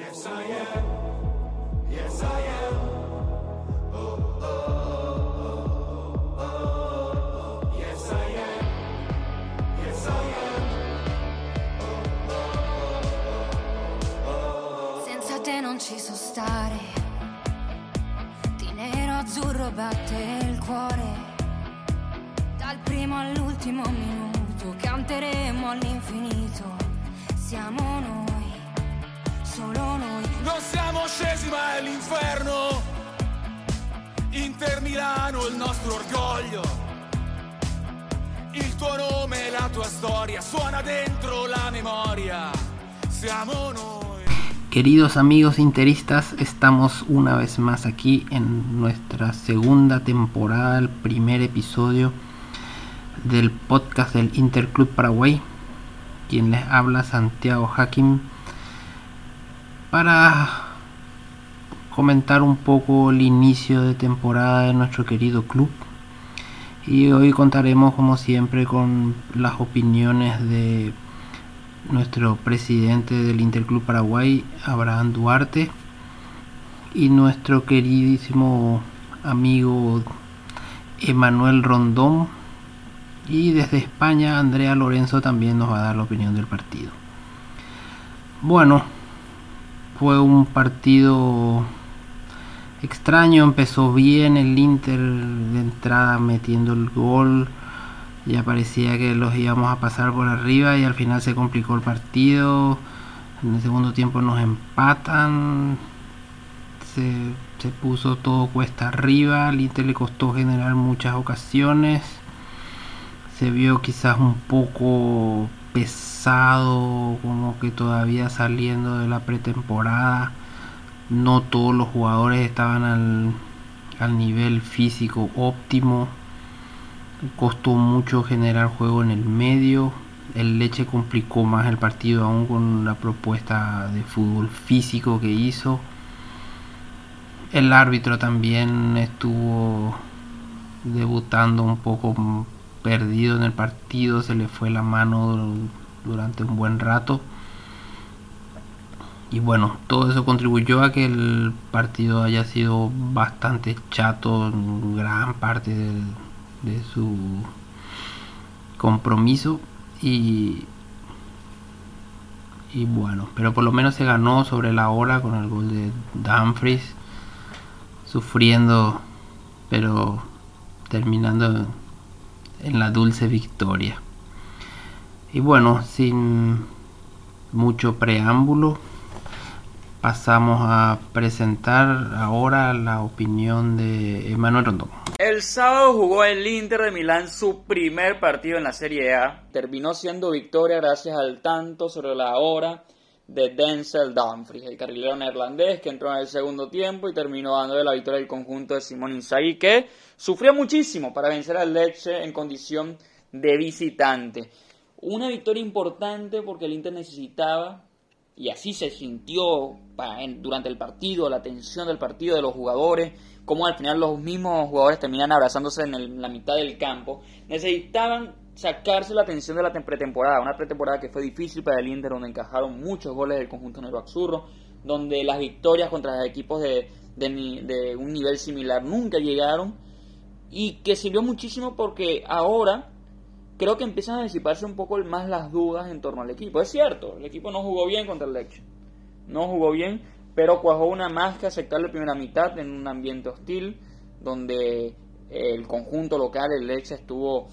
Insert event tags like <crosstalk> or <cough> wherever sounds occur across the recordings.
Yes, I am. Yes, I am. Senza te non ci so stare. Di nero azzurro batte il cuore. Dal primo all'ultimo minuto canteremo all'infinito. Siamo noi, solo noi. Non siamo scesi ma è l'inferno. Inter Milano il nostro orgoglio. Il tuo nome e la tua storia suona dentro la memoria. Siamo noi. Queridos amigos interistas, estamos una vez más aquí en nuestra segunda temporada, el primer episodio del podcast del Interclub Paraguay. Quien les habla Santiago Hakim para comentar un poco el inicio de temporada de nuestro querido club. Y hoy contaremos como siempre con las opiniones de nuestro presidente del Interclub Paraguay, Abraham Duarte, y nuestro queridísimo amigo Emanuel Rondón. Y desde España, Andrea Lorenzo también nos va a dar la opinión del partido. Bueno, fue un partido extraño, empezó bien el Inter de entrada metiendo el gol ya parecía que los íbamos a pasar por arriba y al final se complicó el partido. En el segundo tiempo nos empatan. Se, se puso todo cuesta arriba. Al Inter le costó generar muchas ocasiones. Se vio quizás un poco pesado, como que todavía saliendo de la pretemporada. No todos los jugadores estaban al, al nivel físico óptimo costó mucho generar juego en el medio. El Leche complicó más el partido aún con la propuesta de fútbol físico que hizo. El árbitro también estuvo debutando un poco perdido en el partido, se le fue la mano durante un buen rato. Y bueno, todo eso contribuyó a que el partido haya sido bastante chato en gran parte de su compromiso y y bueno, pero por lo menos se ganó sobre la hora con el gol de Dumfries sufriendo pero terminando en la dulce victoria. Y bueno, sin mucho preámbulo, pasamos a presentar ahora la opinión de Emanuel Rondón. El sábado jugó el Inter de Milán su primer partido en la Serie A. Terminó siendo victoria gracias al tanto sobre la hora de Denzel Dumfries, el carrilero neerlandés que entró en el segundo tiempo y terminó dándole la victoria al conjunto de Simón Inzaghi que sufrió muchísimo para vencer al Lecce en condición de visitante. Una victoria importante porque el Inter necesitaba y así se sintió durante el partido, la tensión del partido de los jugadores, como al final los mismos jugadores terminan abrazándose en, la mitad del campo. Necesitaban sacarse la tensión de la pretemporada, una pretemporada que fue difícil para el Inter, donde encajaron muchos goles del conjunto negro Axurro, donde las victorias contra equipos de, de un nivel similar nunca llegaron, y que sirvió muchísimo porque ahora creo que empiezan a disiparse un poco más las dudas en torno al equipo. Es cierto, el equipo no jugó bien contra el Lecce. No jugó bien, pero cuajó una más que aceptar la primera mitad en un ambiente hostil, donde el conjunto local, el Lecce, estuvo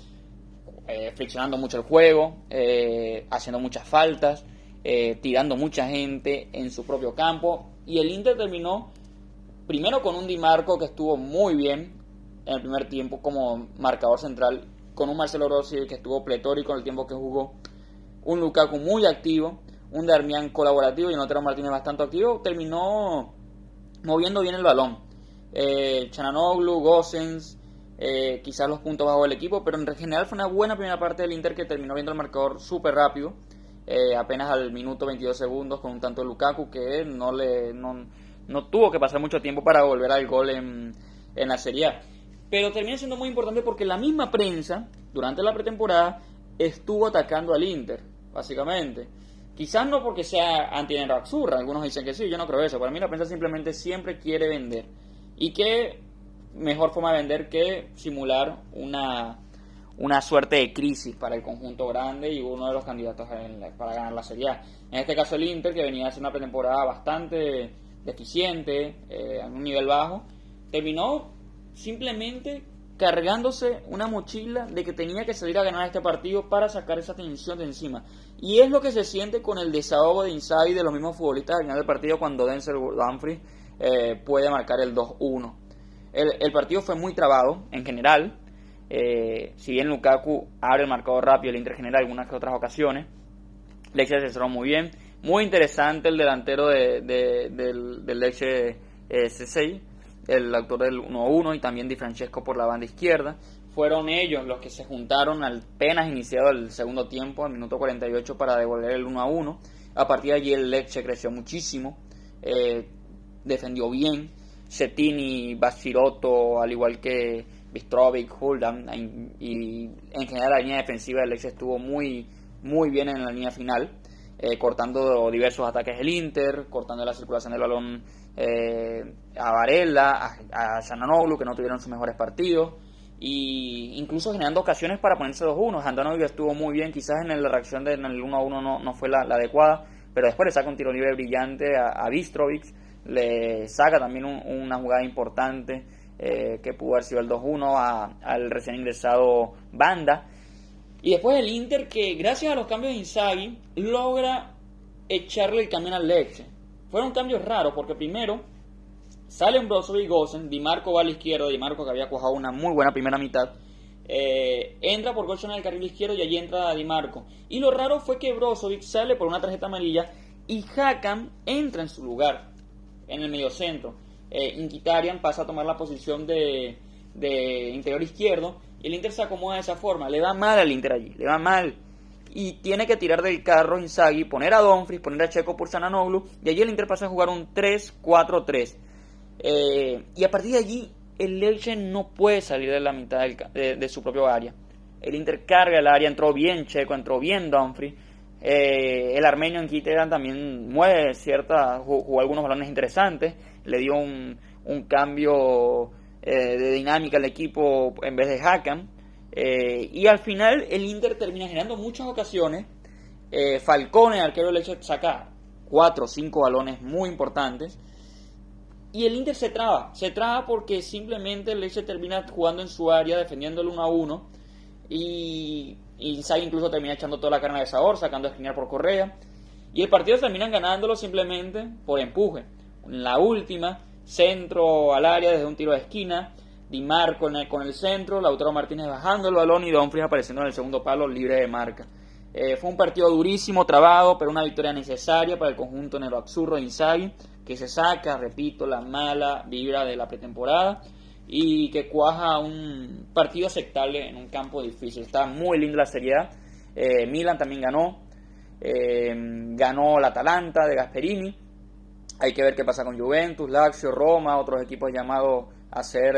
eh, friccionando mucho el juego, eh, haciendo muchas faltas, eh, tirando mucha gente en su propio campo. Y el Inter terminó primero con un Di Marco que estuvo muy bien en el primer tiempo como marcador central con un Marcelo Rossi que estuvo pletórico en el tiempo que jugó, un Lukaku muy activo, un Darmian colaborativo y un Otero Martínez bastante activo, terminó moviendo bien el balón. Eh, Chananoglu, Gossens, eh, quizás los puntos bajo el equipo, pero en general fue una buena primera parte del Inter que terminó viendo el marcador súper rápido, eh, apenas al minuto 22 segundos con un tanto de Lukaku que no, le, no, no tuvo que pasar mucho tiempo para volver al gol en, en la Serie A. Pero termina siendo muy importante porque la misma prensa, durante la pretemporada, estuvo atacando al Inter, básicamente. Quizás no porque sea anti algunos dicen que sí, yo no creo eso. Para mí la prensa simplemente siempre quiere vender. Y qué mejor forma de vender que simular una, una suerte de crisis para el conjunto grande y uno de los candidatos para ganar la Serie A. En este caso el Inter, que venía a hacer una pretemporada bastante deficiente, eh, a un nivel bajo, terminó simplemente cargándose una mochila de que tenía que salir a ganar este partido para sacar esa tensión de encima. Y es lo que se siente con el desahogo de Inside de los mismos futbolistas al final del partido cuando Denzel Dumfries eh, puede marcar el 2-1. El, partido fue muy trabado en general. Eh, si bien Lukaku abre el marcador rápido, el Inter genera algunas otras ocasiones. Leche se cerró muy bien. Muy interesante el delantero de, del, del Leche eh, C6 el autor del 1-1 y también Di Francesco por la banda izquierda. Fueron ellos los que se juntaron apenas iniciado el segundo tiempo, al minuto 48, para devolver el 1-1. A partir de allí el Lecce creció muchísimo, eh, defendió bien. Cettini, Basirotto, al igual que Bistrovic, Huldan y en general la línea defensiva del Lecce estuvo muy, muy bien en la línea final. Eh, cortando diversos ataques del Inter, cortando la circulación del balón eh, a Varela, a, a que no tuvieron sus mejores partidos, y incluso generando ocasiones para ponerse 2-1. Handanovic estuvo muy bien, quizás en la reacción del 1-1 no, no fue la, adecuada, pero después le saca un tiro libre brillante a, a Bistrovic, le saca también una jugada importante eh, que pudo haber sido el 2-1 al recién ingresado Banda. Y después el Inter que gracias a los cambios de Inzaghi logra echarle el camino al Lecce. Fueron cambios raros porque primero sale un Brozovic y Gosen, Di Marco va a la izquierda, Di Marco que había cuajado una muy buena primera mitad, eh, entra por Gosen en el carril izquierdo y allí entra Di Marco. Y lo raro fue que Brozovic sale por una tarjeta amarilla y Hakan entra en su lugar, en el medio centro. Eh, Inquitarian pasa a tomar la posición de, de interior izquierdo y el Inter se acomoda de esa forma. Le va mal al Inter allí, le va mal y tiene que tirar del carro Inzaghi, poner a Donfris, poner a Checo por Sananoglu y allí el Inter pasa a jugar un 3-4-3. Eh, y a partir de allí el Elche no puede salir de la mitad de, su propio área. El Inter carga el área, entró bien Checo, entró bien Donfries. Eh, el armenio en Kitteran también mueve cierta, jugó, algunos balones interesantes, le dio un, cambio eh, de dinámica al equipo en vez de Hakan. Eh, y al final el Inter termina generando muchas ocasiones. Falcone, arquero del hecho, saca 4 o 5 balones muy importantes. Y el Inter se traba. Se traba porque simplemente el Leche termina jugando en su área, defendiendo el 1 a 1. Y Inzaghi incluso termina echando toda la carne de sabor, sacando a por Correa. Y el partido terminan ganándolo simplemente por empuje. La última, centro al área desde un tiro de esquina. Di Marco con el, con el centro, Lautaro Martínez bajando el balón y Dumfries apareciendo en el segundo palo libre de marca. Eh, fue un partido durísimo, trabado, pero una victoria necesaria para el conjunto Absurdo de Inzaghi, que se saca, repito, la mala vibra de la pretemporada y que cuaja un partido aceptable en un campo difícil. Está muy linda la seriedad. Eh, Milan también ganó. Eh, ganó la Atalanta de Gasperini. Hay que ver qué pasa con Juventus, Lazio, Roma, otros equipos llamados a ser,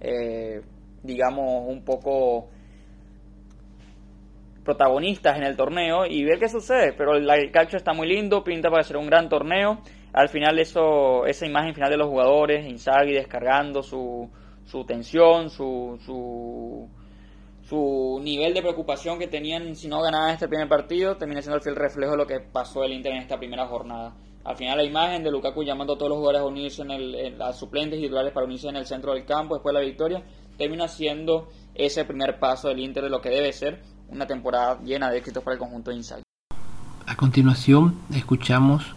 eh, digamos, un poco protagonistas en el torneo y ver qué sucede. Pero el calcio está muy lindo, pinta para ser un gran torneo. Al final eso, esa imagen final de los jugadores, Inzaghi descargando su, su tensión, su, su, su nivel de preocupación que tenían si no ganaban este primer partido, termina siendo el reflejo de lo que pasó el Inter en esta primera jornada. Al final la imagen de Lukaku llamando a todos los jugadores a unirse en el, a suplentes y titulares para unirse en el centro del campo después de la victoria, termina siendo ese primer paso del Inter de lo que debe ser una temporada llena de éxitos para el conjunto de Insight. A continuación escuchamos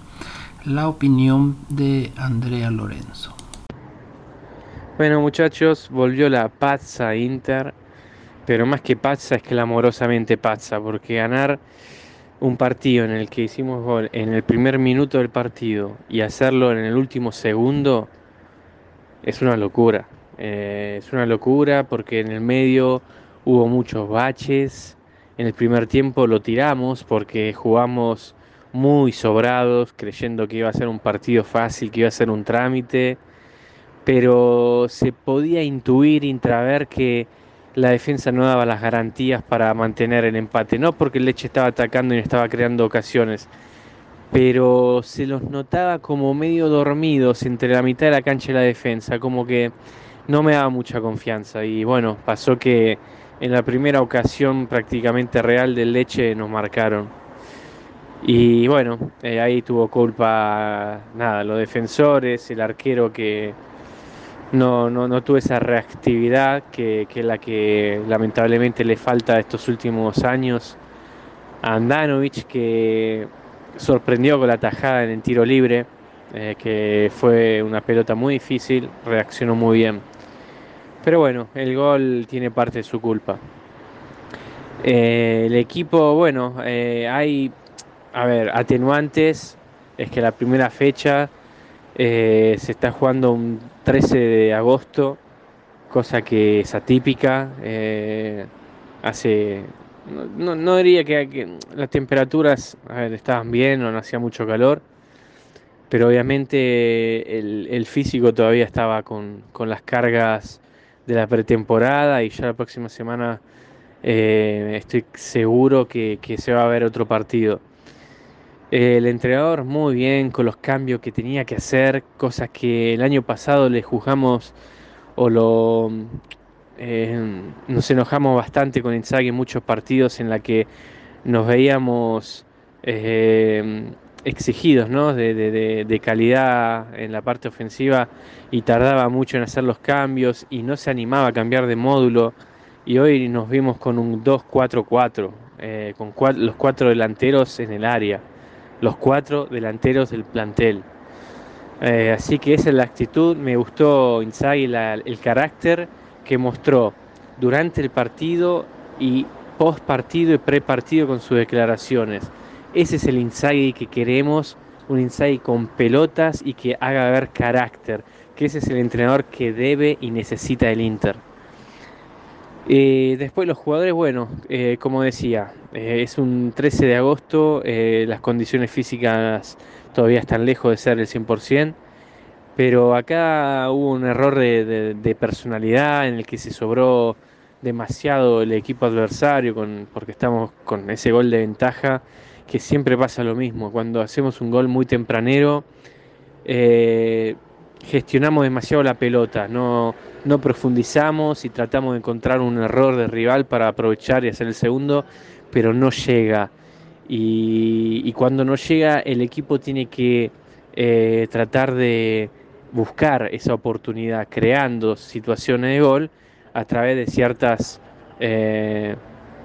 la opinión de Andrea Lorenzo. Bueno muchachos, volvió la pazza Inter, pero más que pazza es clamorosamente pazza, porque ganar un partido en el que hicimos gol en el primer minuto del partido y hacerlo en el último segundo es una locura. Eh, es una locura porque en el medio hubo muchos baches. En el primer tiempo lo tiramos porque jugamos muy sobrados, creyendo que iba a ser un partido fácil, que iba a ser un trámite. Pero se podía intuir, intraver que la defensa no daba las garantías para mantener el empate. No porque Leche estaba atacando y estaba creando ocasiones, pero se los notaba como medio dormidos entre la mitad de la cancha y la defensa, como que no me daba mucha confianza. Y bueno, pasó que en la primera ocasión prácticamente real del Leche nos marcaron. Y bueno, eh, ahí tuvo culpa nada, los defensores, el arquero que no, no, no tuvo esa reactividad que, que, la que lamentablemente le falta estos últimos años a Andanovic, que sorprendió con la tajada en el tiro libre, eh, que fue una pelota muy difícil, reaccionó muy bien. Pero bueno, el gol tiene parte de su culpa. Eh, el equipo, bueno, hay, a ver, atenuantes, es que la primera fecha eh, se está jugando un 13 de agosto, cosa que es atípica. Eh, hace, no, diría que, las temperaturas estaban bien, no hacía mucho calor, pero obviamente el, físico todavía estaba con, con, las cargas de la pretemporada y ya la próxima semana eh, estoy seguro que se va a ver otro partido. El entrenador muy bien con los cambios que tenía que hacer, cosas que el año pasado le juzgamos o lo eh, nos enojamos bastante con Inzaghi en muchos partidos en la que nos veíamos eh, exigidos de, calidad en la parte ofensiva y tardaba mucho en hacer los cambios y no se animaba a cambiar de módulo. Y hoy nos vimos con un 2-4-4 eh, con los cuatro delanteros en el área los cuatro delanteros del plantel. Eh, así que esa es la actitud. Me gustó Inzaghi la, el carácter que mostró durante el partido y post partido y pre partido con sus declaraciones. Ese es el Inzaghi que queremos, un Inzaghi con pelotas y que haga ver carácter, que ese es el entrenador que debe y necesita el Inter. Eh, después los jugadores, bueno, eh, como decía, eh, es un 13 de agosto, eh, las condiciones físicas todavía están lejos de ser el 100%, pero acá hubo un error de, de, de, personalidad en el que se sobró demasiado el equipo adversario, con, porque estamos con ese gol de ventaja, que siempre pasa lo mismo, cuando hacemos un gol muy tempranero, gestionamos demasiado la pelota, no, no profundizamos y tratamos de encontrar un error de rival para aprovechar y hacer el segundo, pero no llega. Y, y cuando no llega, el equipo tiene que eh, tratar de buscar esa oportunidad, creando situaciones de gol a través de ciertas, eh,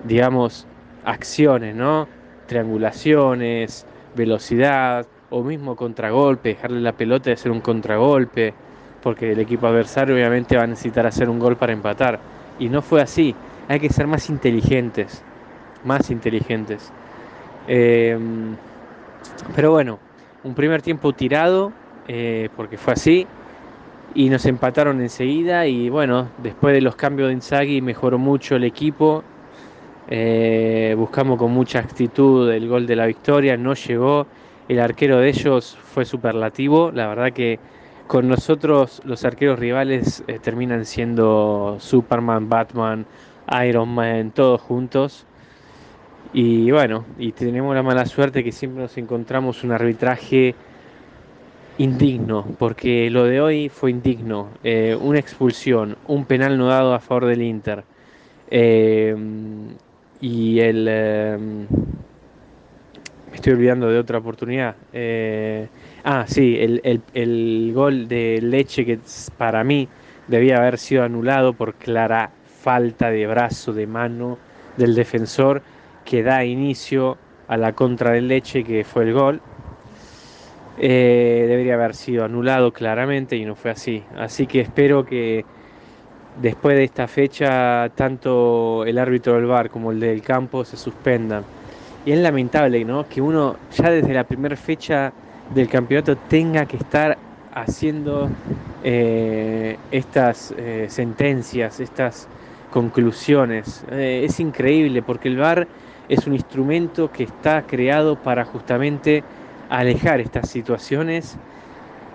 digamos, acciones, ¿no? Triangulaciones, velocidad, o mismo contragolpe, dejarle la pelota y hacer un contragolpe, porque el equipo adversario obviamente va a necesitar hacer un gol para empatar. Y no fue así, hay que ser más inteligentes, más inteligentes. Eh, pero bueno, un primer tiempo tirado, eh, porque fue así, y nos empataron enseguida, y bueno, después de los cambios de Inzaghi mejoró mucho el equipo, eh, buscamos con mucha actitud el gol de la victoria, no llegó, el arquero de ellos fue superlativo, la verdad que con nosotros los arqueros rivales eh, terminan siendo Superman, Batman, Iron Man, todos juntos. Y bueno, y tenemos la mala suerte que siempre nos encontramos un arbitraje indigno, porque lo de hoy fue indigno. Eh, una expulsión, un penal no dado a favor del Inter. Eh, y el... Estoy olvidando de otra oportunidad. Eh, ah, sí, el, el, el, gol de Leche que para mí debía haber sido anulado por clara falta de brazo, de mano del defensor que da inicio a la contra del Leche que fue el gol. Eh, debería haber sido anulado claramente y no fue así. Así que espero que después de esta fecha tanto el árbitro del bar como el del campo se suspendan y es lamentable ¿no? que uno ya desde la primera fecha del campeonato tenga que estar haciendo eh, estas eh, sentencias, estas conclusiones. Eh, es increíble porque el VAR es un instrumento que está creado para justamente alejar estas situaciones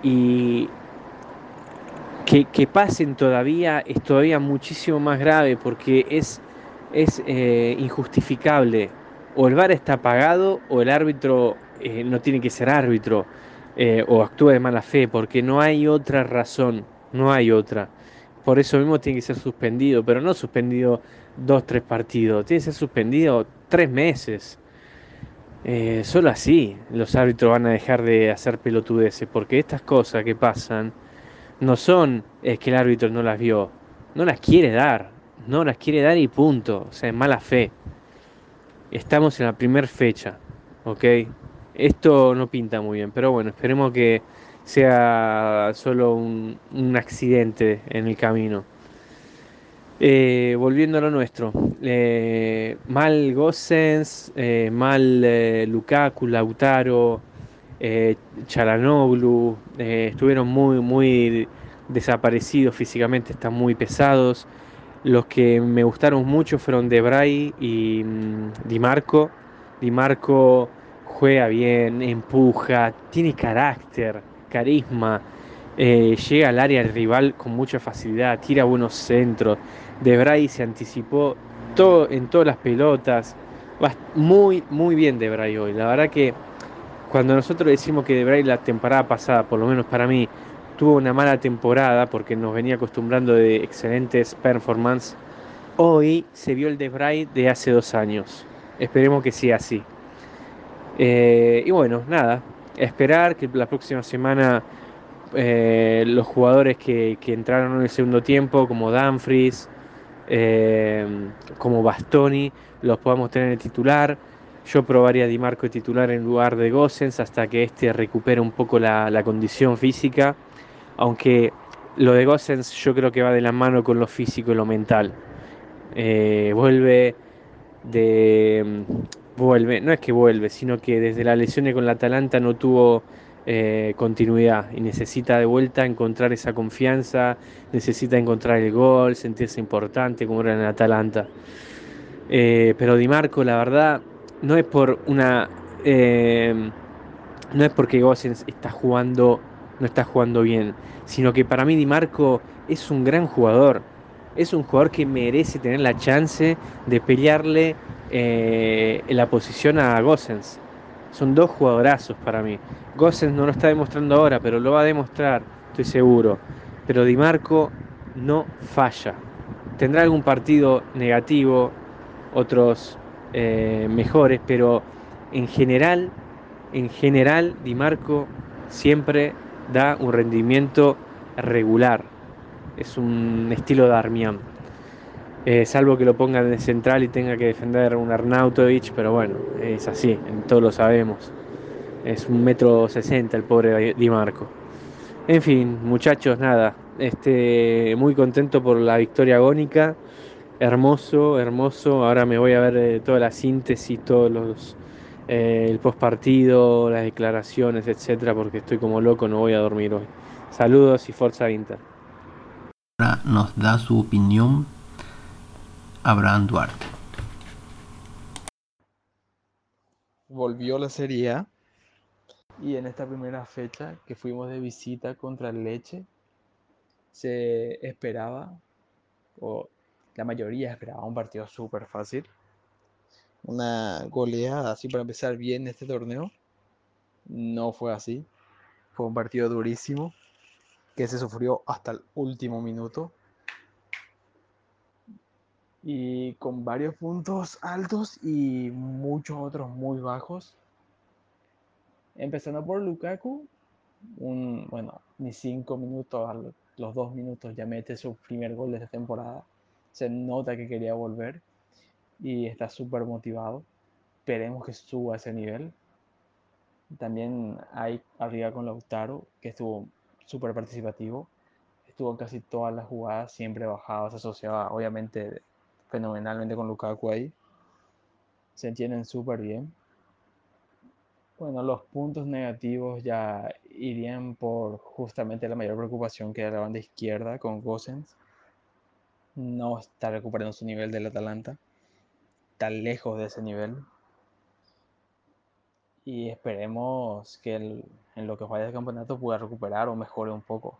y que, que pasen todavía es todavía muchísimo más grave porque es, es injustificable. O el VAR está apagado o el árbitro eh, no tiene que ser árbitro eh, o actúa de mala fe porque no hay otra razón, no hay otra. Por eso mismo tiene que ser suspendido, pero no suspendido dos, tres partidos, tiene que ser suspendido tres meses. Eh, solo así los árbitros van a dejar de hacer pelotudeces, porque estas cosas que pasan no son es que el árbitro no las vio, no las quiere dar, no las quiere dar y punto, o sea, es mala fe. Estamos en la primera fecha, ¿ok? Esto no pinta muy bien, pero bueno, esperemos que sea solo un, un accidente en el camino. Eh, volviendo a lo nuestro, eh, mal Gossens, eh, mal Lukaku, Lautaro, Chalanoglu, eh, estuvieron muy, muy desaparecidos físicamente, están muy pesados. Los que me gustaron mucho fueron Debray y mm, Di Marco. Di Marco juega bien, empuja, tiene carácter, carisma, eh, llega al área rival con mucha facilidad, tira buenos centros. Debray se anticipó todo, en todas las pelotas. Va muy, muy bien Debray hoy. La verdad que cuando nosotros decimos que Debray la temporada pasada, por lo menos para mí, tuvo una mala temporada porque nos venía acostumbrando de excelentes performances, hoy se vio el Debray de hace dos años. Esperemos que sea así. Eh, y bueno, nada, esperar que la próxima semana eh, los jugadores que, que, entraron en el segundo tiempo, como Danfries, eh, como Bastoni, los podamos tener en titular. Yo probaría a Di Marco de titular en lugar de Gossens hasta que este recupere un poco la, la, condición física. Aunque lo de Gossens yo creo que va de la mano con lo físico y lo mental. Eh, vuelve de. Vuelve, no es que vuelve, sino que desde la lesión con la Atalanta no tuvo eh, continuidad y necesita de vuelta encontrar esa confianza, necesita encontrar el gol, sentirse importante como era en Atalanta. Eh, pero Di Marco, la verdad, no es por una. No es porque Gossens está jugando, no está jugando bien, sino que para mí Di Marco es un gran jugador. Es un jugador que merece tener la chance de pelearle eh, la posición a Gossens. Son dos jugadorazos para mí. Gossens no lo está demostrando ahora, pero lo va a demostrar, estoy seguro. Pero Di Marco no falla. Tendrá algún partido negativo, otros eh, mejores, pero en general, en general, Di Marco siempre da un rendimiento regular. Es un estilo de Armián. Eh, salvo que lo pongan de central y tenga que defender un Arnautovic, pero bueno, es así, todos lo sabemos. Es un metro sesenta el pobre Di Marco. En fin, muchachos, nada, este, muy contento por la victoria agónica. Hermoso, hermoso. Ahora me voy a ver eh, toda la síntesis, todos los eh, el post partido, las declaraciones, etcétera, porque estoy como loco, no voy a dormir hoy. Saludos y Forza Inter. Ahora nos da su opinión Abraham Duarte. Volvió la Serie A y en esta primera fecha que fuimos de visita contra el Leche se esperaba, o la mayoría esperaba un partido súper fácil, una goleada así para empezar bien este torneo. No fue así, fue un partido durísimo que se sufrió hasta el último minuto y con varios puntos altos y muchos otros muy bajos. Empezando por Lukaku, un, bueno, ni cinco minutos, los dos minutos ya mete su primer gol de esta temporada. Se nota que quería volver y está súper motivado. Esperemos que suba ese nivel. También hay arriba con Lautaro, que estuvo súper participativo. Estuvo casi todas las jugadas, siempre bajaba, se asociaba obviamente fenomenalmente con Lukaku ahí. Se entienden súper bien. Bueno, los puntos negativos ya irían por justamente la mayor preocupación que era la banda izquierda con Gosens. No está recuperando su nivel del Atalanta. Está lejos de ese nivel. Y esperemos que el, en lo que vaya del campeonato pueda recuperar o mejore un poco.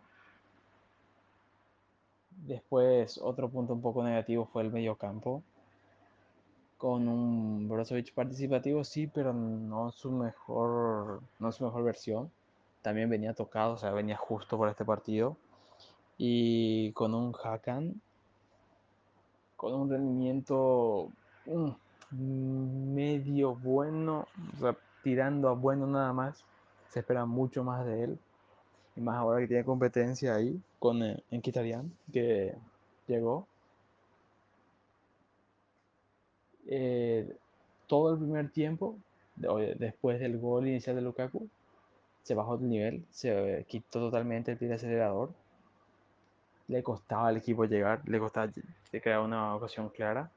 Después, otro punto un poco negativo fue el mediocampo. Con un Brozovic participativo, sí, pero no su mejor, no su mejor versión. También venía tocado, o sea, venía justo por este partido. Y con un Hakan, con un rendimiento medio bueno, tirando a bueno nada más. Se espera mucho más de él. Y más ahora que tiene competencia ahí con eh, Enquitarian, que llegó. Eh, todo el primer tiempo, después del gol inicial de Lukaku, se bajó el nivel, se eh, quitó totalmente el pie de acelerador. Le costaba al equipo llegar, le costaba crear una ocasión clara.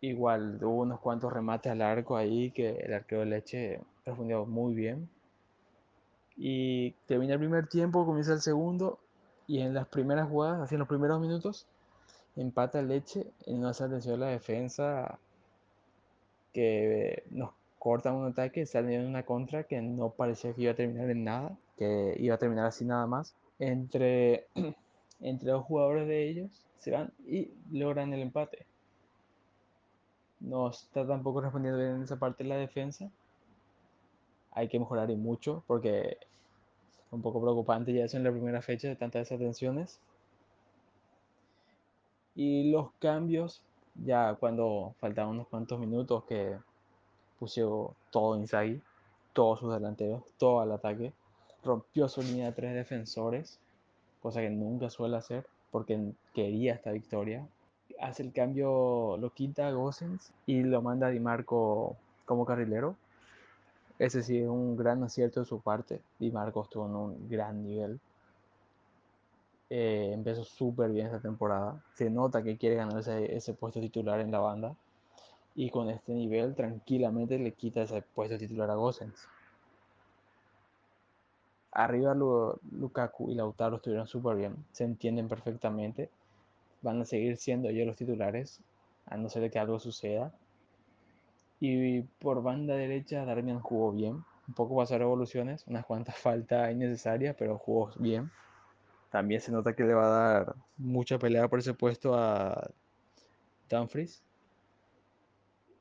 Igual hubo unos cuantos remates al arco ahí que el arquero de Leche respondió muy bien. Y termina el primer tiempo, comienza el segundo. Y en las primeras jugadas, así en los primeros minutos, empata Leche en una atención de la defensa que nos cortan un ataque, salen en una contra que no parecía que iba a terminar en nada, que iba a terminar así nada más. Entre, <clears throat> entre dos jugadores de ellos se van y logran el empate. No está tampoco respondiendo bien en esa parte de la defensa. Hay que mejorar y mucho porque un poco preocupante ya eso en la primera fecha de tantas desatenciones. Y los cambios, ya cuando faltaban unos cuantos minutos que puso todo Inzaghi, todos sus delanteros, todo al ataque, rompió su línea de tres defensores, cosa que nunca suele hacer porque quería esta victoria. Hace el cambio, lo quita a Gosens y lo manda a Di Marco como carrilero. Ese sí es un gran acierto de su parte. Di Marco estuvo en un gran nivel. Eh, empezó súper bien esta temporada. Se nota que quiere ganar ese, ese puesto titular en la banda. Y con este nivel, tranquilamente le quita ese puesto titular a Gosens. Arriba Lu- Lukaku y Lautaro estuvieron súper bien. Se entienden perfectamente. Van a seguir siendo ellos los titulares, a no ser que algo suceda. Y por banda derecha, Darmian jugó bien. Un poco pasó a revoluciones, unas cuantas faltas innecesarias, pero jugó bien. También se nota que le va a dar mucha pelea por ese puesto a Dumfries.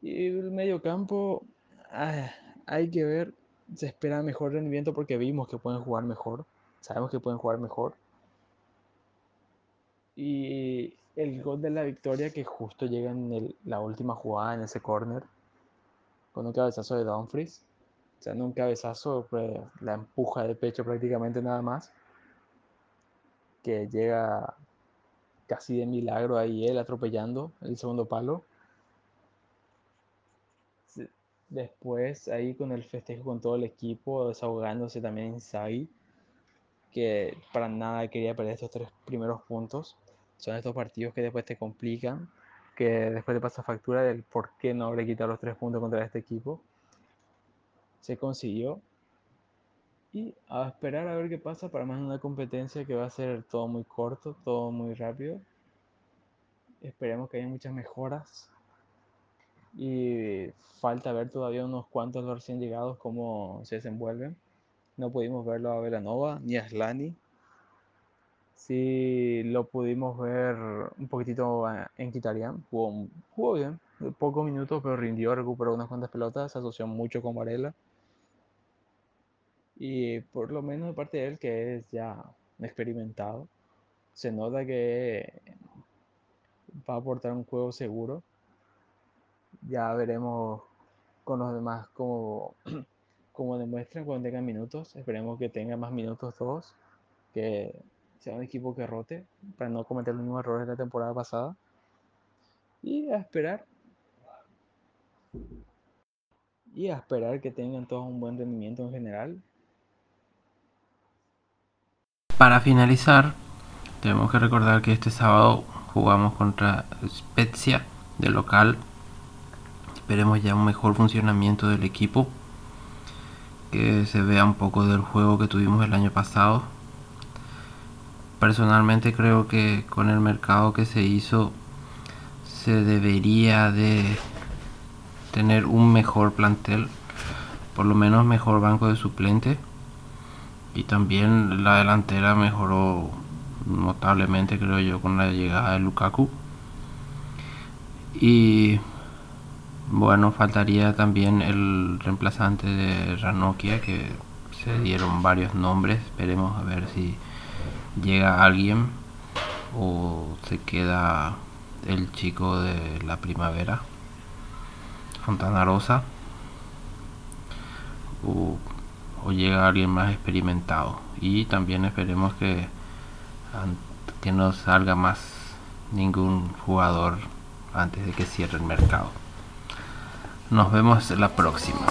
Y el medio campo, hay que ver, se espera mejor rendimiento porque vimos que pueden jugar mejor, sabemos que pueden jugar mejor. Y el gol de la victoria que justo llega en la última jugada, en ese corner, con un cabezazo de Dumfries. O sea, no un cabezazo, pues, la empuja de pecho prácticamente nada más. Que llega casi de milagro ahí él atropellando el segundo palo. Después ahí con el festejo con todo el equipo, desahogándose también Inzaghi, que para nada quería perder estos tres primeros puntos. Son estos partidos que después te complican, que después te pasa factura del por qué no habré quitado los tres puntos contra este equipo. Se consiguió. Y a esperar a ver qué pasa para más una competencia que va a ser todo muy corto, todo muy rápido. Esperemos que haya muchas mejoras. Y falta ver todavía unos cuantos los recién llegados cómo se desenvuelven. No pudimos verlo a Velanova ni a Slani. Sí lo pudimos ver un poquitito a- en Kitarian. Jugó, jugó bien, pocos minutos, pero rindió, recuperó unas cuantas pelotas, se asoció mucho con Varela. Y por lo menos de parte de él, que es ya experimentado, se nota que va a aportar un juego seguro. Ya veremos con los demás cómo, <clears throat> cómo demuestran cuando tengan minutos. Esperemos que tengan más minutos todos, que sea un equipo que rote para no cometer los mismos errores de la temporada pasada. Y a esperar. Y a esperar que tengan todos un buen rendimiento en general. Para finalizar, tenemos que recordar que este sábado jugamos contra Spezia de local. Esperemos ya un mejor funcionamiento del equipo. Que se vea un poco del juego que tuvimos el año pasado. Personalmente creo que con el mercado que se hizo se debería de tener un mejor plantel. Por lo menos mejor banco de suplente y también la delantera mejoró notablemente creo yo con la llegada de Lukaku. Y bueno, faltaría también el reemplazante de Ranokia, que se dieron varios nombres. Esperemos a ver si llega alguien o se queda el chico de la primavera, Fontana Rosa, o, o llega alguien más experimentado. Y también esperemos que, que no salga más ningún jugador antes de que cierre el mercado. Nos vemos la próxima.